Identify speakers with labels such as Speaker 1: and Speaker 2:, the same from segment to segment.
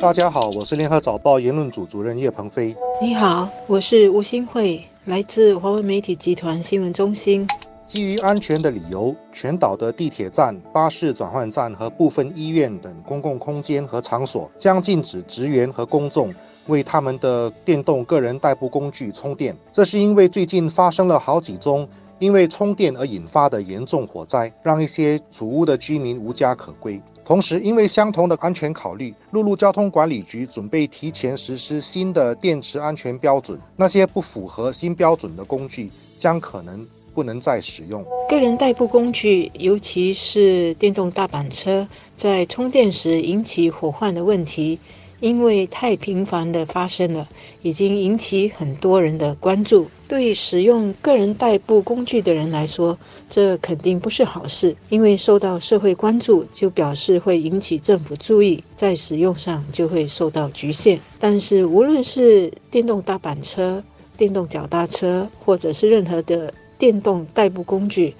Speaker 1: 大家好，我是联合早报言论组主任叶鹏飞。
Speaker 2: 你好，我是吴新慧，来自华为媒体集团新闻中心。
Speaker 1: 基于安全的理由，全岛的地铁站、巴士转换站和部分医院等公共空间和场所将禁止职员和公众为他们的电动个人代步工具充电。这是因为最近发生了好几宗因为充电而引发的严重火灾，让一些主屋的居民无家可归。同时，因为相同的安全考虑，陆路交通管理局准备提前实施新的电池安全标准。那些不符合新标准的工具将可能。不能再使用
Speaker 2: 个人代步工具，尤其是电动大板车，在充电时引起火患的问题，因为太频繁的发生了，已经引起很多人的关注。对使用个人代步工具的人来说，这肯定不是好事，因为受到社会关注，就表示会引起政府注意，在使用上就会受到局限。但是，无论是电动大板车、电动脚踏车，或者是任何的。电动代步工具，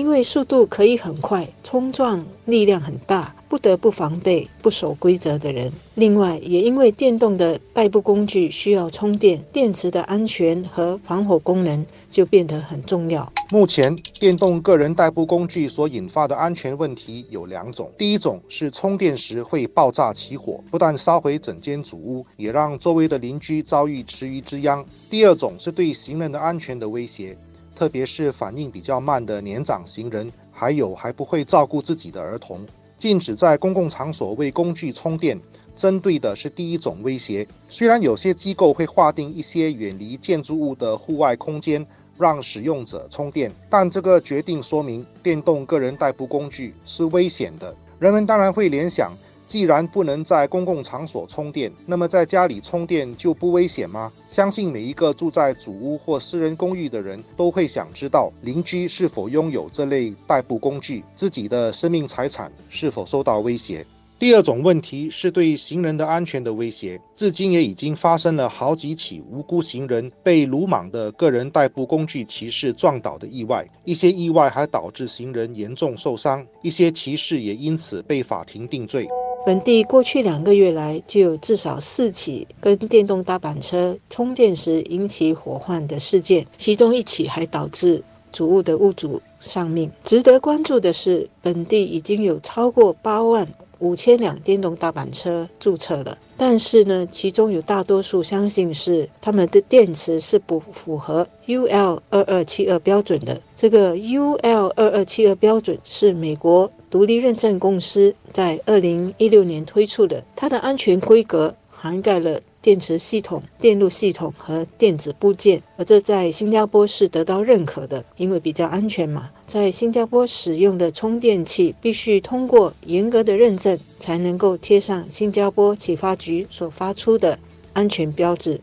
Speaker 2: 因为速度可以很快，冲撞力量很大，不得不防备不守规则的人。另外，也因为电动的代步工具需要充电，电池的安全和防火功能就变得很重要。
Speaker 1: 目前，电动个人代步工具所引发的安全问题有两种：第一种是充电时会爆炸起火，不但烧毁整间主屋，也让周围的邻居遭遇池鱼之殃；第二种是对行人的安全的威胁。特别是反应比较慢的年长行人，还有还不会照顾自己的儿童，禁止在公共场所为工具充电，针对的是第一种威胁。虽然有些机构会划定一些远离建筑物的户外空间，让使用者充电，但这个决定说明电动个人代步工具是危险的。人们当然会联想。既然不能在公共场所充电，那么在家里充电就不危险吗？相信每一个住在主屋或私人公寓的人都会想知道邻居是否拥有这类代步工具，自己的生命财产是否受到威胁。第二种问题是对行人的安全的威胁，至今也已经发生了好几起无辜行人被鲁莽的个人代步工具骑士撞倒的意外，一些意外还导致行人严重受伤，一些骑士也因此被法庭定罪。
Speaker 2: 本地过去两个月来就有至少四起跟电动大板车充电时引起火患的事件，其中一起还导致主物的物主丧命。值得关注的是，本地已经有超过八万五千辆电动大板车注册了。但是呢，其中有大多数相信是他们的电池是不符合 UL 二二七二标准的。这个 UL 二二七二标准是美国独立认证公司在二零一六年推出的，它的安全规格涵盖了。电池系统、电路系统和电子部件，而这在新加坡是得到认可的，因为比较安全嘛。在新加坡使用的充电器必须通过严格的认证，才能够贴上新加坡启发局所发出的安全标志。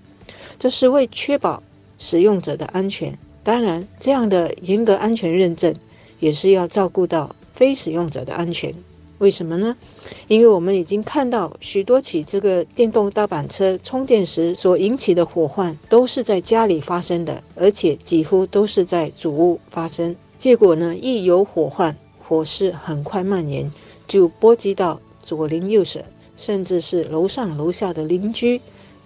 Speaker 2: 这是为确保使用者的安全。当然，这样的严格安全认证也是要照顾到非使用者的安全。为什么呢？因为我们已经看到许多起这个电动大板车充电时所引起的火患，都是在家里发生的，而且几乎都是在主屋发生。结果呢，一有火患，火势很快蔓延，就波及到左邻右舍，甚至是楼上楼下的邻居，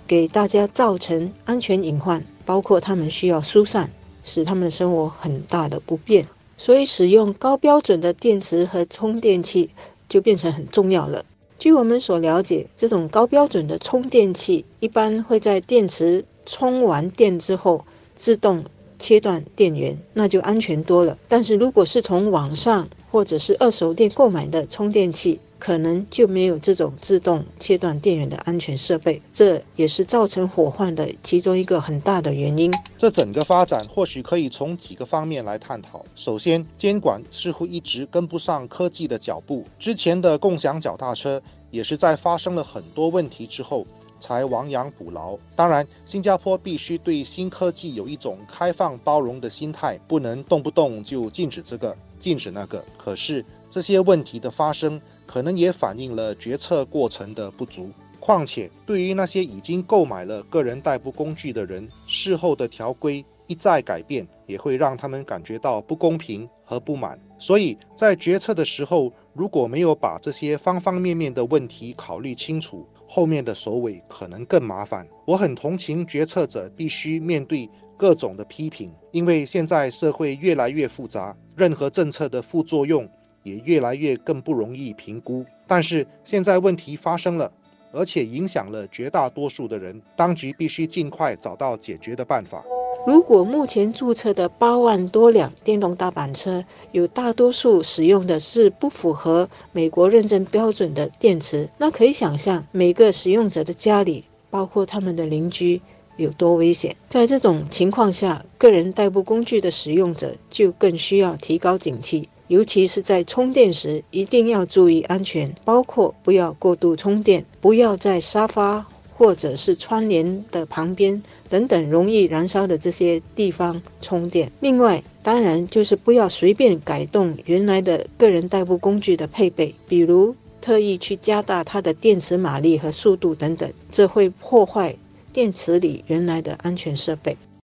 Speaker 2: 给大家造成安全隐患，包括他们需要疏散，使他们的生活很大的不便。所以，使用高标准的电池和充电器。就变成很重要了。据我们所了解，这种高标准的充电器一般会在电池充完电之后自动切断电源，那就安全多了。但是如果是从网上或者是二手店购买的充电器，可能就没有这种自动切断电源的安全设备，这也是造成火患的其中一个很大的原因。
Speaker 1: 这整个发展或许可以从几个方面来探讨。首先，监管似乎一直跟不上科技的脚步。之前的共享脚踏车也是在发生了很多问题之后才亡羊补牢。当然，新加坡必须对新科技有一种开放包容的心态，不能动不动就禁止这个、禁止那个。可是这些问题的发生。可能也反映了决策过程的不足。况且，对于那些已经购买了个人代步工具的人，事后的条规一再改变，也会让他们感觉到不公平和不满。所以在决策的时候，如果没有把这些方方面面的问题考虑清楚，后面的首尾可能更麻烦。我很同情决策者必须面对各种的批评，因为现在社会越来越复杂，任何政策的副作用也越来越更不容易评估。但是现在问题发生了，而且影响了绝大多数的人，当局必须尽快找到解决的办法。
Speaker 2: 如果目前注册的八万多辆电动大板车有大多数使用的是不符合美国认证标准的电池，那可以想象每个使用者的家里，包括他们的邻居，有多危险。在这种情况下，个人代步工具的使用者就更需要提高警惕，尤其是在充电时一定要注意安全，包括不要过度充电，不要在沙发。或者是窗帘的旁边等等容易燃烧的这些地方充电。另外，当然就是不要随便改动原来的个人代步工具的配备，比如特意去加大它的电池马力和速度等等，这会破坏电池里原来的安全设备。